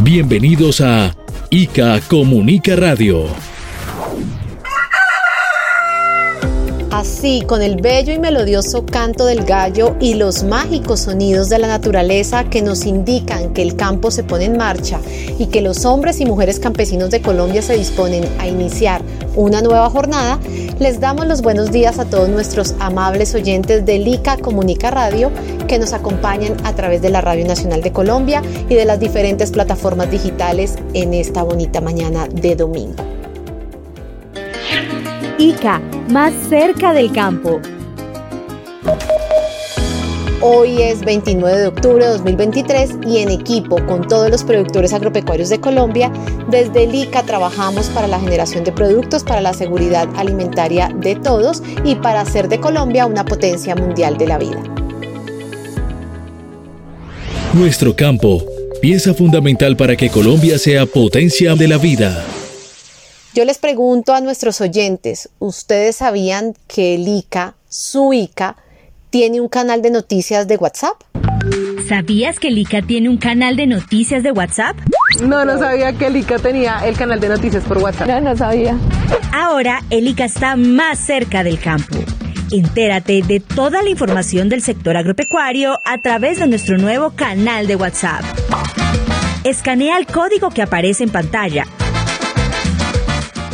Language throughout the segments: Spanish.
Bienvenidos a ICA Comunica Radio. Así, con el bello y melodioso canto del gallo y los mágicos sonidos de la naturaleza que nos indican que el campo se pone en marcha y que los hombres y mujeres campesinos de Colombia se disponen a iniciar una nueva jornada, les damos los buenos días a todos nuestros amables oyentes de ICA Comunica Radio que nos acompañan a través de la Radio Nacional de Colombia y de las diferentes plataformas digitales en esta bonita mañana de domingo. ICA, más cerca del campo. Hoy es 29 de octubre de 2023 y en equipo con todos los productores agropecuarios de Colombia, desde el ICA trabajamos para la generación de productos para la seguridad alimentaria de todos y para hacer de Colombia una potencia mundial de la vida. Nuestro campo, pieza fundamental para que Colombia sea potencia de la vida. Yo les pregunto a nuestros oyentes, ¿ustedes sabían que el ICA, su ICA, tiene un canal de noticias de WhatsApp? ¿Sabías que el ICA tiene un canal de noticias de WhatsApp? No, no sabía que el ICA tenía el canal de noticias por WhatsApp. No, no sabía. Ahora el ICA está más cerca del campo. Entérate de toda la información del sector agropecuario a través de nuestro nuevo canal de WhatsApp. Escanea el código que aparece en pantalla.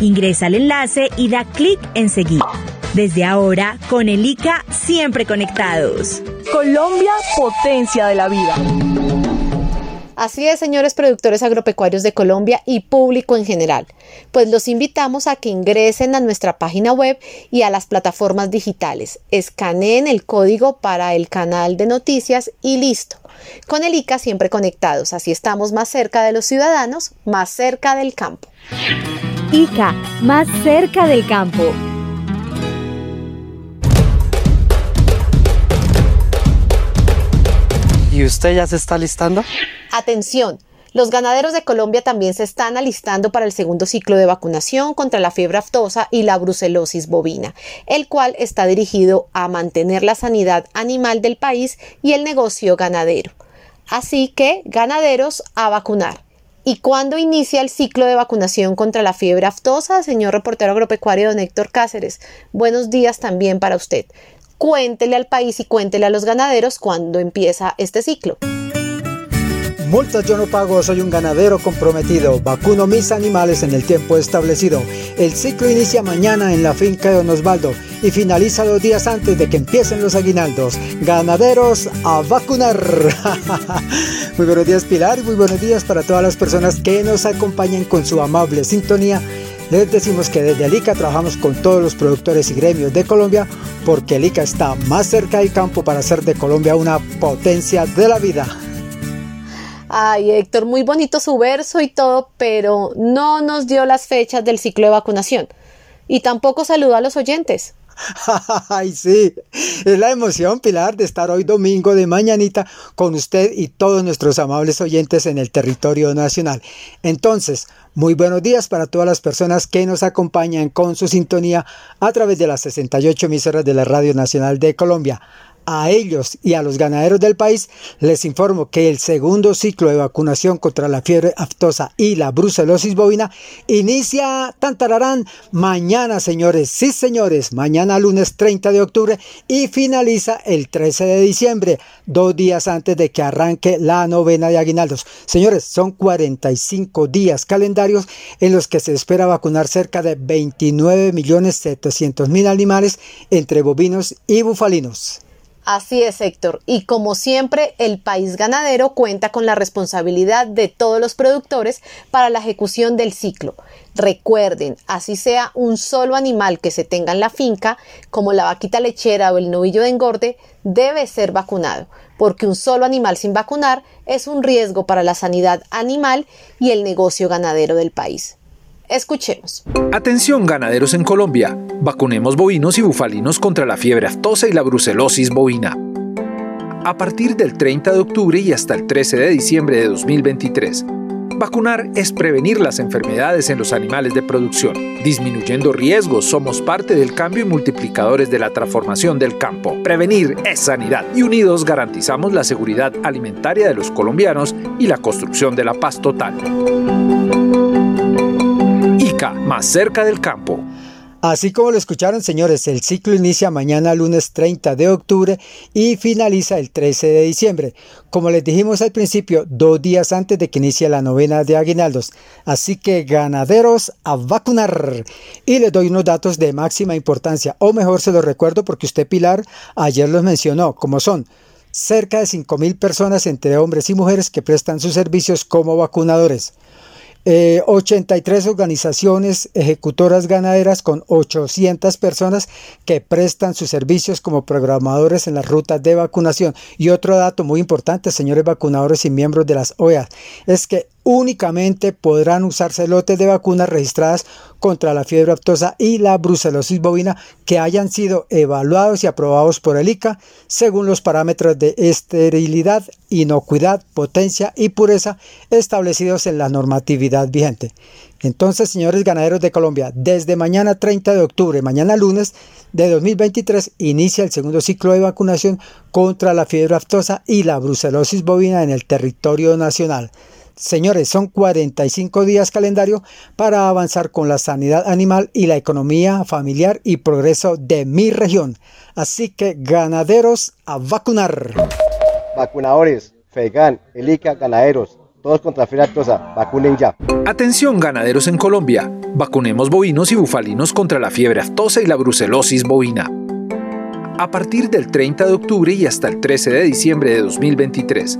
Ingresa al enlace y da clic en seguir. Desde ahora, con el ICA siempre conectados. Colombia, potencia de la vida. Así es, señores productores agropecuarios de Colombia y público en general, pues los invitamos a que ingresen a nuestra página web y a las plataformas digitales, escaneen el código para el canal de noticias y listo. Con el ICA siempre conectados, así estamos más cerca de los ciudadanos, más cerca del campo. ICA, más cerca del campo. ¿Y usted ya se está listando? Atención, los ganaderos de Colombia también se están alistando para el segundo ciclo de vacunación contra la fiebre aftosa y la brucelosis bovina, el cual está dirigido a mantener la sanidad animal del país y el negocio ganadero. Así que, ganaderos, a vacunar. ¿Y cuándo inicia el ciclo de vacunación contra la fiebre aftosa, señor reportero agropecuario don Héctor Cáceres? Buenos días también para usted cuéntele al país y cuéntele a los ganaderos cuándo empieza este ciclo. Multas yo no pago, soy un ganadero comprometido. Vacuno mis animales en el tiempo establecido. El ciclo inicia mañana en la finca de Don Osvaldo y finaliza dos días antes de que empiecen los aguinaldos. Ganaderos a vacunar. muy buenos días Pilar y muy buenos días para todas las personas que nos acompañan con su amable sintonía les decimos que desde el ICA trabajamos con todos los productores y gremios de Colombia porque el ICA está más cerca del campo para hacer de Colombia una potencia de la vida. Ay, Héctor, muy bonito su verso y todo, pero no nos dio las fechas del ciclo de vacunación. Y tampoco saludó a los oyentes. Ay, sí, es la emoción, Pilar, de estar hoy domingo de mañanita con usted y todos nuestros amables oyentes en el territorio nacional. Entonces, muy buenos días para todas las personas que nos acompañan con su sintonía a través de las 68 emisoras de la Radio Nacional de Colombia. A ellos y a los ganaderos del país les informo que el segundo ciclo de vacunación contra la fiebre aftosa y la brucelosis bovina inicia tantararán mañana, señores. Sí, señores, mañana lunes 30 de octubre y finaliza el 13 de diciembre, dos días antes de que arranque la novena de aguinaldos. Señores, son 45 días calendarios en los que se espera vacunar cerca de 29 millones 700 mil animales entre bovinos y bufalinos. Así es, Héctor. Y como siempre, el país ganadero cuenta con la responsabilidad de todos los productores para la ejecución del ciclo. Recuerden, así sea un solo animal que se tenga en la finca, como la vaquita lechera o el novillo de engorde, debe ser vacunado. porque un solo animal sin vacunar es un riesgo para la sanidad animal y el negocio ganadero del país. Escuchemos. Atención ganaderos en Colombia. Vacunemos bovinos y bufalinos contra la fiebre aftosa y la brucelosis bovina. A partir del 30 de octubre y hasta el 13 de diciembre de 2023, Vacunar es prevenir las enfermedades en los animales de producción. Disminuyendo riesgos, somos parte del cambio y multiplicadores de la transformación del campo. Prevenir es sanidad y unidos garantizamos la seguridad alimentaria de los colombianos y la construcción de la paz total. Más cerca del campo. Así como lo escucharon, señores, el ciclo inicia mañana lunes 30 de octubre y finaliza el 13 de diciembre. Como les dijimos al principio, dos días antes de que inicie la novena de aguinaldos. Así que ganaderos a vacunar. Y les doy unos datos de máxima importancia, o mejor se los recuerdo porque usted, Pilar, ayer los mencionó, como son cerca de 5.000 personas entre hombres y mujeres que prestan sus servicios como vacunadores. 83 eh, organizaciones ejecutoras ganaderas con 800 personas que prestan sus servicios como programadores en las rutas de vacunación. Y otro dato muy importante, señores vacunadores y miembros de las OEA, es que únicamente podrán usarse lotes de vacunas registradas contra la fiebre aftosa y la brucelosis bovina que hayan sido evaluados y aprobados por el ICA según los parámetros de esterilidad, inocuidad, potencia y pureza establecidos en la normatividad vigente. Entonces, señores ganaderos de Colombia, desde mañana 30 de octubre, mañana lunes de 2023, inicia el segundo ciclo de vacunación contra la fiebre aftosa y la brucelosis bovina en el territorio nacional. Señores, son 45 días calendario para avanzar con la sanidad animal y la economía familiar y progreso de mi región. Así que ganaderos a vacunar. Vacunadores, FEGAN, ELICA, ganaderos, todos contra aftosa, vacunen ya. Atención ganaderos en Colombia, vacunemos bovinos y bufalinos contra la fiebre aftosa y la brucelosis bovina. A partir del 30 de octubre y hasta el 13 de diciembre de 2023,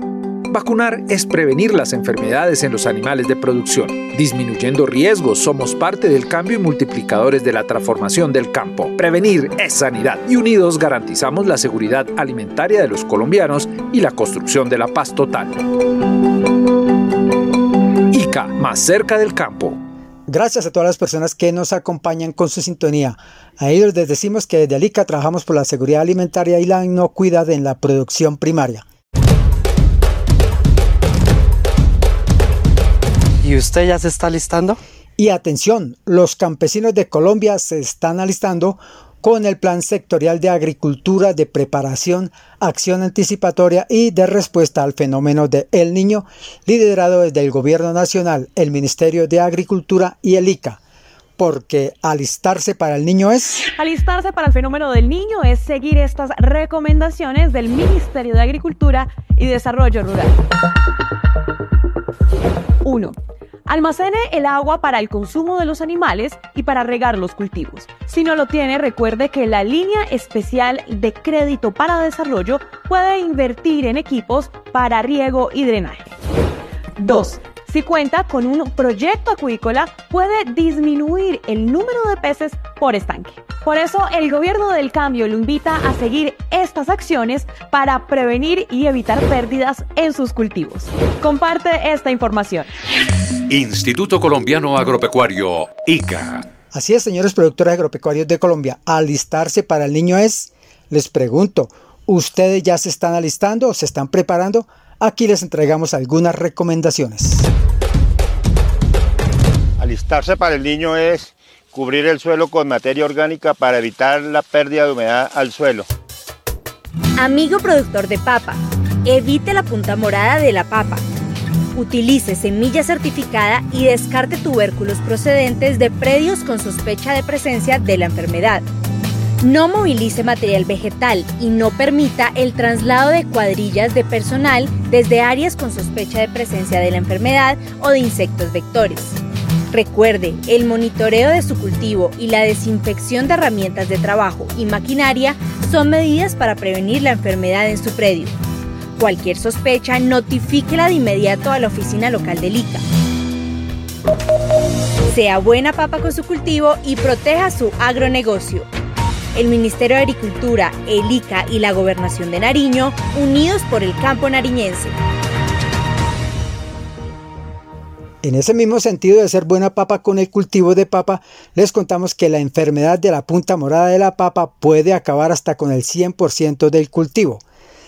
Vacunar es prevenir las enfermedades en los animales de producción. Disminuyendo riesgos, somos parte del cambio y multiplicadores de la transformación del campo. Prevenir es sanidad y unidos garantizamos la seguridad alimentaria de los colombianos y la construcción de la paz total. ICA, más cerca del campo. Gracias a todas las personas que nos acompañan con su sintonía. A ellos les decimos que desde ICA trabajamos por la seguridad alimentaria y la inocuidad en la producción primaria. ¿Y usted ya se está alistando? Y atención, los campesinos de Colombia se están alistando con el Plan Sectorial de Agricultura de Preparación, Acción Anticipatoria y de Respuesta al Fenómeno de El Niño, liderado desde el Gobierno Nacional, el Ministerio de Agricultura y el ICA. Porque alistarse para el niño es... Alistarse para el fenómeno del niño es seguir estas recomendaciones del Ministerio de Agricultura y Desarrollo Rural. 1. Almacene el agua para el consumo de los animales y para regar los cultivos. Si no lo tiene, recuerde que la línea especial de crédito para desarrollo puede invertir en equipos para riego y drenaje. 2. Si cuenta con un proyecto acuícola, puede disminuir el número de peces por estanque. Por eso, el gobierno del cambio lo invita a seguir estas acciones para prevenir y evitar pérdidas en sus cultivos. Comparte esta información. Instituto Colombiano Agropecuario, ICA. Así es, señores productores agropecuarios de Colombia, alistarse para el niño es, les pregunto, ¿ustedes ya se están alistando o se están preparando? Aquí les entregamos algunas recomendaciones. Alistarse para el niño es cubrir el suelo con materia orgánica para evitar la pérdida de humedad al suelo. Amigo productor de papa, evite la punta morada de la papa. Utilice semilla certificada y descarte tubérculos procedentes de predios con sospecha de presencia de la enfermedad. No movilice material vegetal y no permita el traslado de cuadrillas de personal desde áreas con sospecha de presencia de la enfermedad o de insectos vectores. Recuerde, el monitoreo de su cultivo y la desinfección de herramientas de trabajo y maquinaria son medidas para prevenir la enfermedad en su predio. Cualquier sospecha, notifíquela de inmediato a la oficina local del ICA. Sea buena papa con su cultivo y proteja su agronegocio. el Ministerio de Agricultura, el ICA y la Gobernación de Nariño, unidos por el campo nariñense. En ese mismo sentido de ser buena papa con el cultivo de papa, les contamos que la enfermedad de la punta morada de la papa puede acabar hasta con el 100% del cultivo.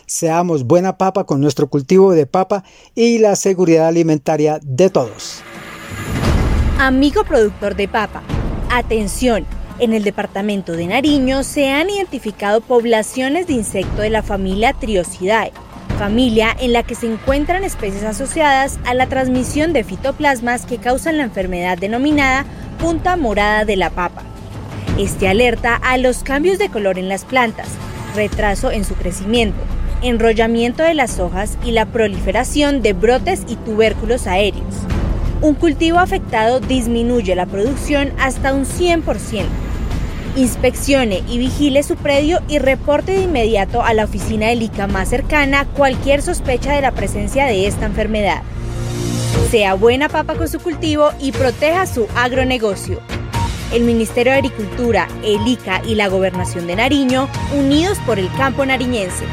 Seamos buena papa con nuestro cultivo de papa y la seguridad alimentaria de todos. Amigo productor de papa, atención, en el departamento de Nariño se han identificado poblaciones de insecto de la familia Triosidae familia en la que se encuentran especies asociadas a la transmisión de fitoplasmas que causan la enfermedad denominada punta morada de la papa. Este alerta a los cambios de color en las plantas, retraso en su crecimiento, enrollamiento de las hojas y la proliferación de brotes y tubérculos aéreos. Un cultivo afectado disminuye la producción hasta un 100%. Inspeccione y vigile su predio y reporte de inmediato a la oficina del ICA más cercana cualquier sospecha de la presencia de esta enfermedad. Sea buena papa con su cultivo y proteja su agronegocio. El Ministerio de Agricultura, el ICA y la Gobernación de Nariño, unidos por el campo nariñense.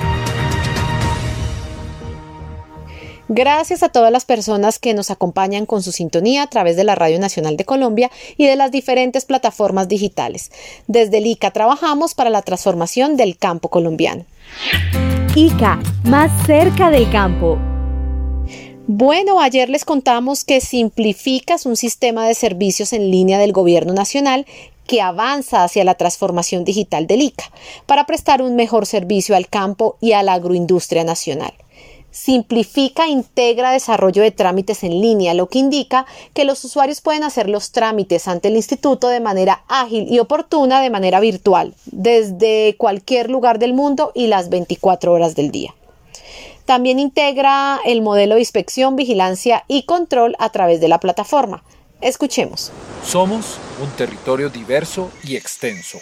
Gracias a todas las personas que nos acompañan con su sintonía a través de la Radio Nacional de Colombia y de las diferentes plataformas digitales. Desde el ICA trabajamos para la transformación del campo colombiano. ICA, más cerca del campo. Bueno, ayer les contamos que Simplificas un sistema de servicios en línea del Gobierno Nacional que avanza hacia la transformación digital del ICA para prestar un mejor servicio al campo y a la agroindustria nacional simplifica e integra desarrollo de trámites en línea, lo que indica que los usuarios pueden hacer los trámites ante el instituto de manera ágil y oportuna de manera virtual, desde cualquier lugar del mundo y las 24 horas del día. También integra el modelo de inspección, vigilancia y control a través de la plataforma. Escuchemos. Somos un territorio diverso y extenso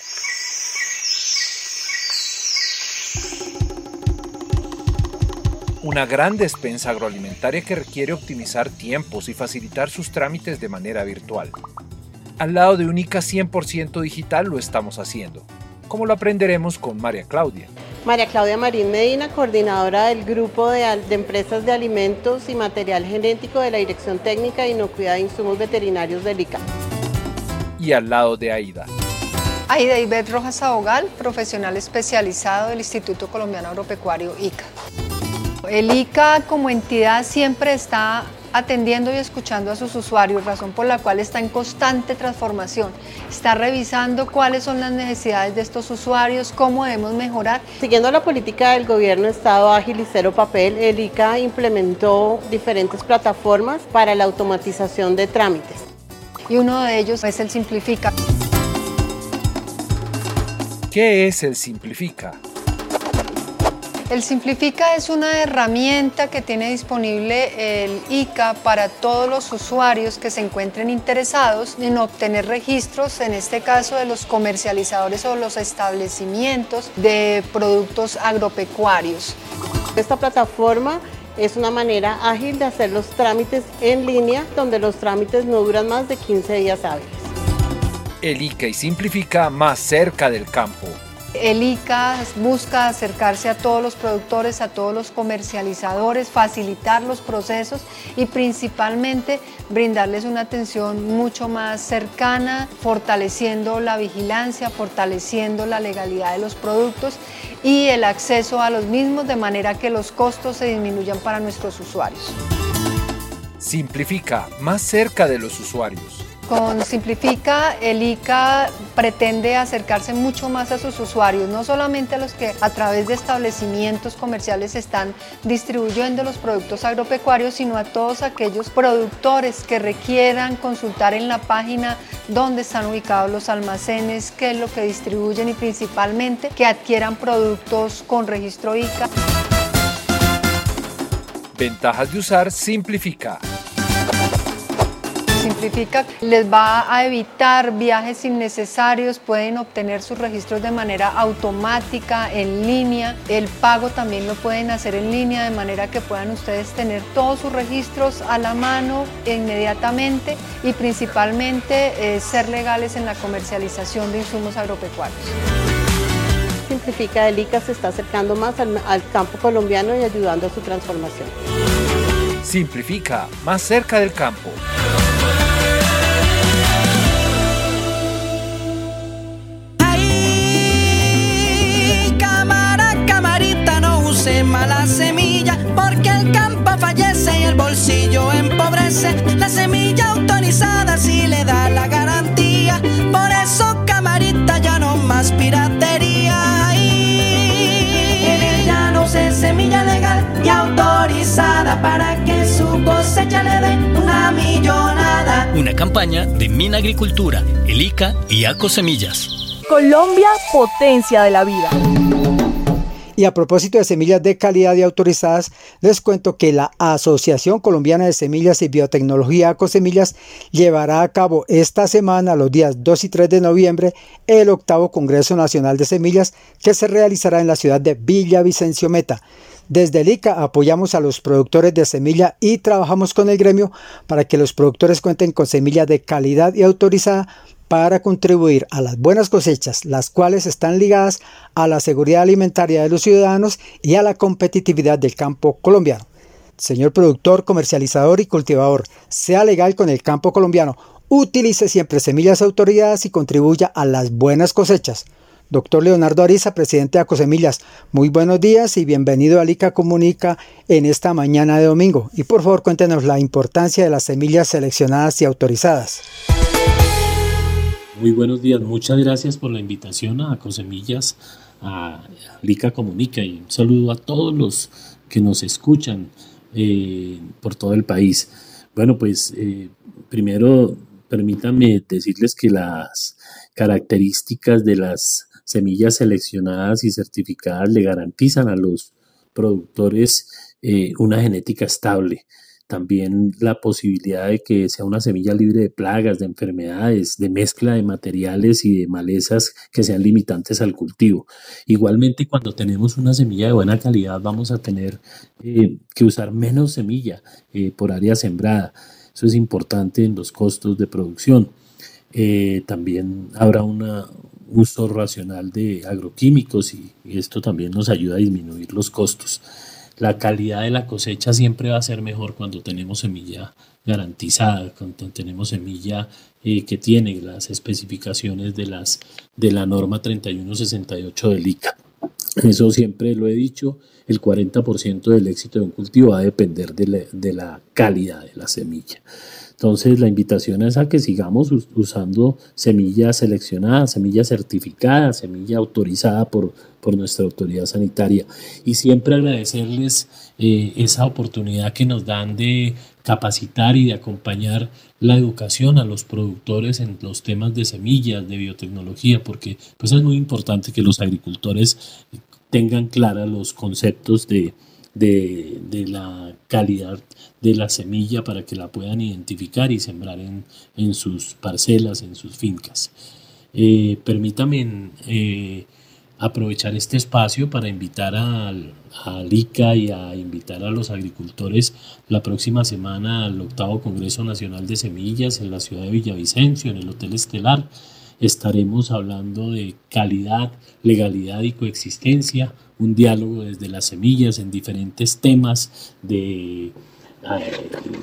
una gran despensa agroalimentaria que requiere optimizar tiempos y facilitar sus trámites de manera virtual. Al lado de Única 100% digital lo estamos haciendo, como lo aprenderemos con María Claudia. María Claudia Marín Medina, coordinadora del Grupo de, Empresas de Alimentos y Material Genético de la Dirección Técnica de Inocuidad de Insumos Veterinarios del ICA. Y al lado de Aida. Aida Ibet Rojas Abogal, profesional especializado del Instituto Colombiano Agropecuario ICA. El ICA como entidad siempre está atendiendo y escuchando a sus usuarios, razón por la cual está en constante transformación. Está revisando cuáles son las necesidades de estos usuarios, cómo debemos mejorar. Siguiendo la política del gobierno Estado ágil y cero papel, el ICA implementó diferentes plataformas para la automatización de trámites. Y uno de ellos es el Simplifica. ¿Qué es el Simplifica? El Simplifica es una herramienta que tiene disponible el ICA para todos los usuarios que se encuentren interesados en obtener registros, en este caso de los comercializadores o los establecimientos de productos agropecuarios. Esta plataforma es una manera ágil de hacer los trámites en línea, donde los trámites no duran más de 15 días hábiles. El ICA y Simplifica más cerca del campo. El ICA busca acercarse a todos los productores, a todos los comercializadores, facilitar los procesos y principalmente brindarles una atención mucho más cercana, fortaleciendo la vigilancia, fortaleciendo la legalidad de los productos y el acceso a los mismos de manera que los costos se disminuyan para nuestros usuarios. Simplifica más cerca de los usuarios. Con Simplifica, el ICA pretende acercarse mucho más a sus usuarios, no solamente a los que a través de establecimientos comerciales están distribuyendo los productos agropecuarios, sino a todos aquellos productores que requieran consultar en la página dónde están ubicados los almacenes, qué es lo que distribuyen y principalmente que adquieran productos con registro ICA. Ventajas de usar Simplifica simplifica, les va a evitar viajes innecesarios, pueden obtener sus registros de manera automática, en línea, el pago también lo pueden hacer en línea de manera que puedan ustedes tener todos sus registros a la mano inmediatamente y principalmente eh, ser legales en la comercialización de insumos agropecuarios. Simplifica del ICA se está acercando más al, al campo colombiano y ayudando a su transformación. Simplifica, más cerca del campo. Mala semilla, porque el campo fallece y el bolsillo empobrece. La semilla autorizada sí le da la garantía, por eso camarita ya no más piratería. Y en ella no se semilla legal y autorizada para que su cosecha le dé una millonada. Una campaña de Mina Agricultura, el ICA y ACO Semillas. Colombia, potencia de la vida. Y a propósito de semillas de calidad y autorizadas, les cuento que la Asociación Colombiana de Semillas y Biotecnología Cosemillas llevará a cabo esta semana, los días 2 y 3 de noviembre, el octavo Congreso Nacional de Semillas que se realizará en la ciudad de Villavicencio Meta. Desde el ICA apoyamos a los productores de semilla y trabajamos con el gremio para que los productores cuenten con semillas de calidad y autorizada para contribuir a las buenas cosechas, las cuales están ligadas a la seguridad alimentaria de los ciudadanos y a la competitividad del campo colombiano. Señor productor, comercializador y cultivador, sea legal con el campo colombiano, utilice siempre semillas autorizadas y contribuya a las buenas cosechas. Doctor Leonardo Ariza, presidente de Acosemillas, muy buenos días y bienvenido a Lica Comunica en esta mañana de domingo. Y por favor cuéntenos la importancia de las semillas seleccionadas y autorizadas. Muy buenos días, muchas gracias por la invitación a Cosemillas, a Lica Comunica y un saludo a todos los que nos escuchan eh, por todo el país. Bueno, pues eh, primero permítanme decirles que las características de las semillas seleccionadas y certificadas le garantizan a los productores eh, una genética estable también la posibilidad de que sea una semilla libre de plagas, de enfermedades, de mezcla de materiales y de malezas que sean limitantes al cultivo. Igualmente, cuando tenemos una semilla de buena calidad, vamos a tener eh, que usar menos semilla eh, por área sembrada. Eso es importante en los costos de producción. Eh, también habrá un uso racional de agroquímicos y esto también nos ayuda a disminuir los costos la calidad de la cosecha siempre va a ser mejor cuando tenemos semilla garantizada, cuando tenemos semilla eh, que tiene las especificaciones de, las, de la norma 3168 del ICA. Eso siempre lo he dicho, el 40% del éxito de un cultivo va a depender de la calidad de la semilla. Entonces la invitación es a que sigamos usando semilla seleccionada, semilla certificada, semilla autorizada por, por nuestra autoridad sanitaria. Y siempre agradecerles eh, esa oportunidad que nos dan de capacitar y de acompañar la educación a los productores en los temas de semillas, de biotecnología, porque pues es muy importante que los agricultores tengan claros los conceptos de, de, la calidad de la semilla para que la puedan identificar y sembrar en, sus parcelas, en sus fincas. Eh, permítame eh, aprovechar este espacio para invitar al, al, ICA y a invitar a los agricultores la próxima semana al octavo Congreso Nacional de Semillas en la ciudad de Villavicencio, en el Hotel Estelar. Estaremos hablando de calidad, legalidad y coexistencia, un diálogo desde las semillas en diferentes temas de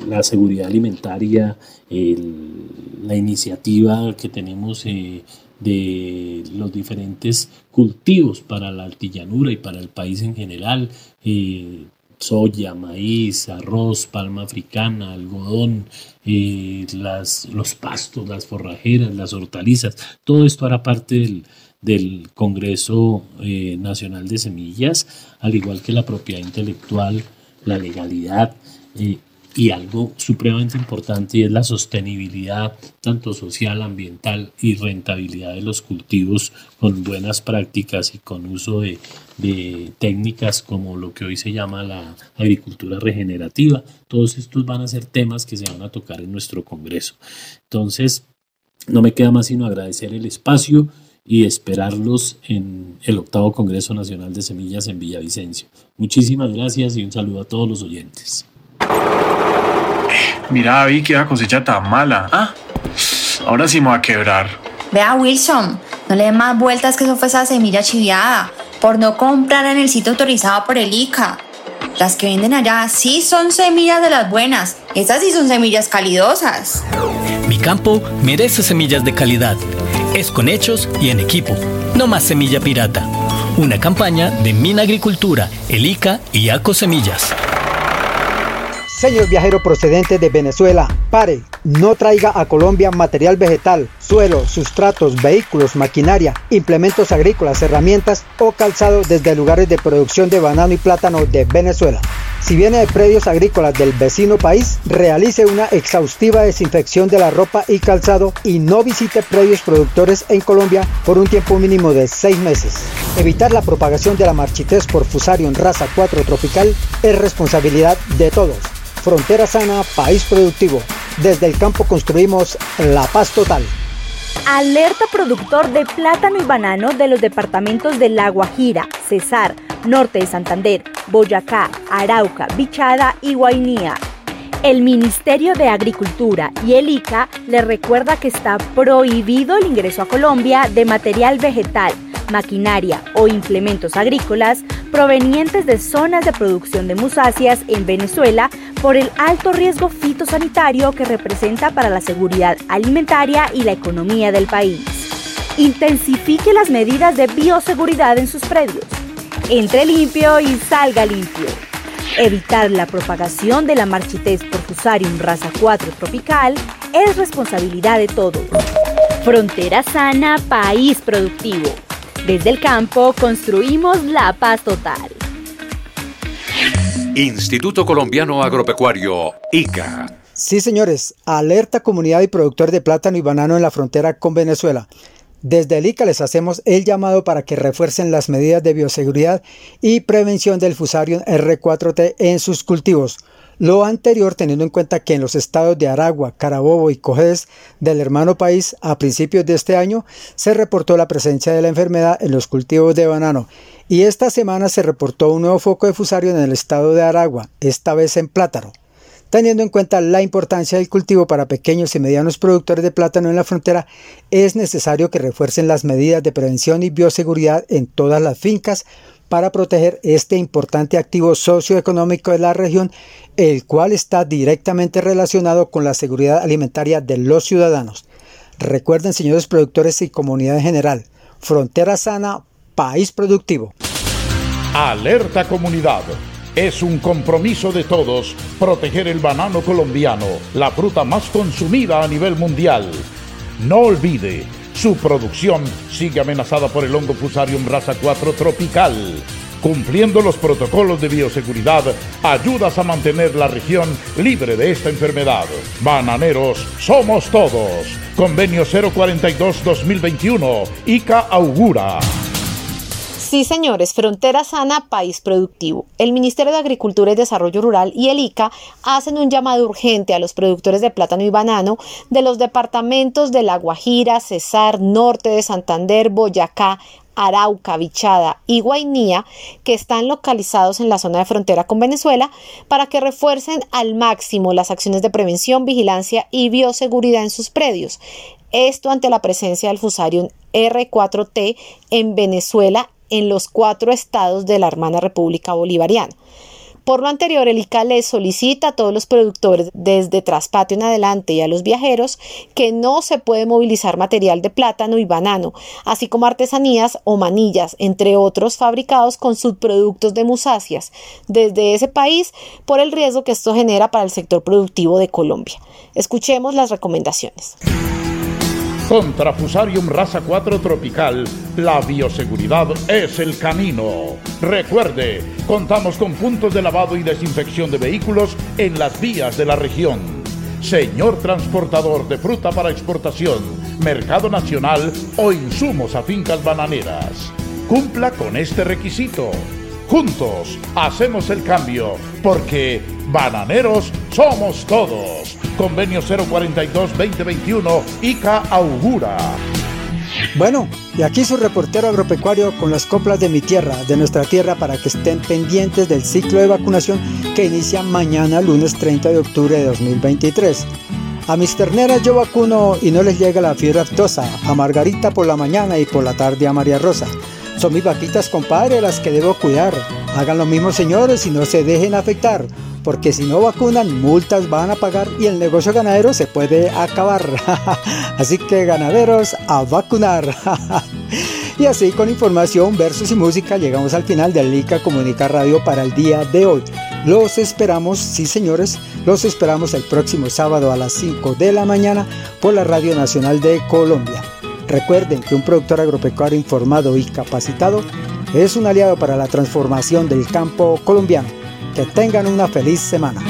la seguridad alimentaria, la iniciativa que tenemos eh, de los diferentes cultivos para la altillanura y para el país en general, eh, soya, maíz, arroz, palma africana, algodón, las, los pastos, las forrajeras, las hortalizas, todo esto hará parte del, del Congreso eh, Nacional de Semillas, al igual que la propiedad intelectual, la legalidad eh, y algo supremamente importante y es la sostenibilidad tanto social, ambiental y rentabilidad de los cultivos con buenas prácticas y con uso de, de técnicas como lo que hoy se llama la agricultura regenerativa. Todos estos van a ser temas que se van a tocar en nuestro Congreso. Entonces, no me queda más sino agradecer el espacio y esperarlos en el octavo Congreso Nacional de Semillas en Villavicencio. Muchísimas gracias y un saludo a todos los oyentes. Mira, David, que la cosecha tan mala. Ah, ahora sí me va a quebrar. Vea, Wilson, no le dé más vueltas que eso fue esa semilla chiviada. por no comprar en el sitio autorizado por el ICA. Las que venden allá sí son semillas de las buenas. Estas sí son semillas calidosas. Mi campo merece semillas de calidad. Es con hechos y en equipo. No más semilla pirata. Una campaña de Mina Agricultura, el ICA y ACO Semillas. Señor viajero procedente de Venezuela, pare, no traiga a Colombia material vegetal, suelo, sustratos, vehículos, maquinaria, implementos agrícolas, herramientas o calzado desde lugares de producción de banano y plátano de Venezuela. Si viene de predios agrícolas del vecino país, realice una exhaustiva desinfección de la ropa y calzado y no visite predios productores en Colombia por un tiempo mínimo de seis meses. Evitar la propagación de la marchitez por Fusarium raza 4 tropical es responsabilidad de todos. Frontera sana, país productivo. Desde el campo construimos la paz total. Alerta productor de plátano y banano de los departamentos de La Guajira, Cesar, Norte de Santander, Boyacá, Arauca, Bichada y Guainía. El Ministerio de Agricultura y el ICA le recuerda que está prohibido el ingreso a Colombia de material vegetal maquinaria o implementos agrícolas provenientes de zonas de producción de musáceas en Venezuela por el alto riesgo fitosanitario que representa para la seguridad alimentaria y la economía del país. Intensifique las medidas de bioseguridad en sus predios. Entre limpio y salga limpio. Evitar la propagación de la marchitez por Fusarium raza 4 tropical es responsabilidad de todos. Frontera sana, país productivo. Desde el campo construimos la paz total. Instituto Colombiano Agropecuario, ICA. Sí, señores, alerta comunidad y productor de plátano y banano en la frontera con Venezuela. Desde el ICA les hacemos el llamado para que refuercen las medidas de bioseguridad y prevención del Fusarium R4T en sus cultivos. Lo anterior teniendo en cuenta que en los estados de Aragua, Carabobo y Cojedes del hermano país a principios de este año se reportó la presencia de la enfermedad en los cultivos de banano y esta semana se reportó un nuevo foco de fusario en el estado de Aragua, esta vez en plátano. Teniendo en cuenta la importancia del cultivo para pequeños y medianos productores de plátano en la frontera, es necesario que refuercen las medidas de prevención y bioseguridad en todas las fincas para proteger este importante activo socioeconómico de la región, el cual está directamente relacionado con la seguridad alimentaria de los ciudadanos. Recuerden, señores productores y comunidad en general, frontera sana, país productivo. Alerta comunidad. Es un compromiso de todos proteger el banano colombiano, la fruta más consumida a nivel mundial. No olvide su producción sigue amenazada por el hongo Fusarium raza 4 tropical. Cumpliendo los protocolos de bioseguridad, ayudas a mantener la región libre de esta enfermedad. Bananeros, somos todos. Convenio 042-2021, ICA augura. Sí, señores, Frontera Sana, País Productivo. El Ministerio de Agricultura y Desarrollo Rural y el ICA hacen un llamado urgente a los productores de plátano y banano de los departamentos de La Guajira, Cesar, Norte de Santander, Boyacá, Arauca, Bichada y Guainía, que están localizados en la zona de frontera con Venezuela, para que refuercen al máximo las acciones de prevención, vigilancia y bioseguridad en sus predios. Esto ante la presencia del Fusarium R4T en Venezuela en los cuatro estados de la hermana República Bolivariana. Por lo anterior, el ICA les solicita a todos los productores desde Traspatio en adelante y a los viajeros que no se puede movilizar material de plátano y banano, así como artesanías o manillas, entre otros fabricados con subproductos de musáceas, desde ese país por el riesgo que esto genera para el sector productivo de Colombia. Escuchemos las recomendaciones. Contra Fusarium raza 4 tropical, la bioseguridad es el camino. Recuerde, contamos con puntos de lavado y desinfección de vehículos en las vías de la región. Señor transportador de fruta para exportación, mercado nacional o insumos a fincas bananeras. Cumpla con este requisito. Juntos hacemos el cambio, porque bananeros somos todos. Convenio 042-2021, ICA augura. Bueno, y aquí su reportero agropecuario con las coplas de mi tierra, de nuestra tierra, para que estén pendientes del ciclo de vacunación que inicia mañana, lunes 30 de octubre de 2023. A mis terneras yo vacuno y no les llega la fiebre aftosa, a Margarita por la mañana y por la tarde a María Rosa. Son mis vaquitas, compadre, las que debo cuidar. Hagan lo mismo, señores, y no se dejen afectar, porque si no vacunan, multas van a pagar y el negocio ganadero se puede acabar. Así que ganaderos, a vacunar. y así con información, versos y música llegamos al final del Lica Comunica Radio para el día de hoy. Los esperamos, sí señores, los esperamos el próximo sábado a las 5 de la mañana por la Radio Nacional de Colombia. Recuerden que un productor agropecuario informado y capacitado es un aliado para la transformación del campo colombiano. Que tengan una feliz semana.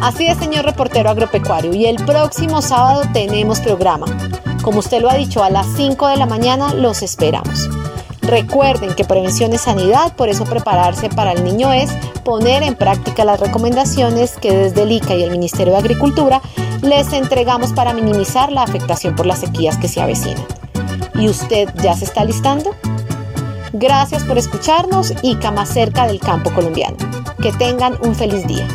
Así es, señor reportero agropecuario, y el próximo sábado tenemos programa. Como usted lo ha dicho, a las 5 de la mañana los esperamos. Recuerden que prevención es sanidad, por eso prepararse para el niño es poner en práctica las recomendaciones que desde el ICA y el Ministerio de Agricultura les entregamos para minimizar la afectación por las sequías que se avecinan. ¿Y usted ya se está listando? Gracias por escucharnos y más cerca del campo colombiano. Que tengan un feliz día.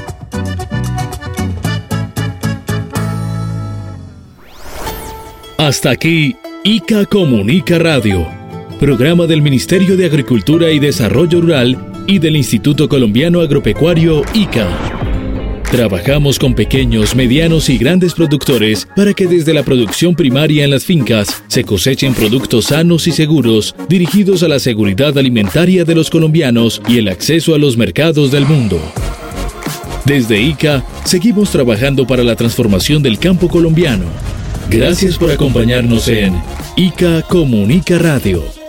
Hasta aquí, ICA Comunica Radio programa del Ministerio de Agricultura y Desarrollo Rural y del Instituto Colombiano Agropecuario ICA. Trabajamos con pequeños, medianos y grandes productores para que desde la producción primaria en las fincas se cosechen productos sanos y seguros dirigidos a la seguridad alimentaria de los colombianos y el acceso a los mercados del mundo. Desde ICA seguimos trabajando para la transformación del campo colombiano. Gracias por acompañarnos en ICA Comunica Radio.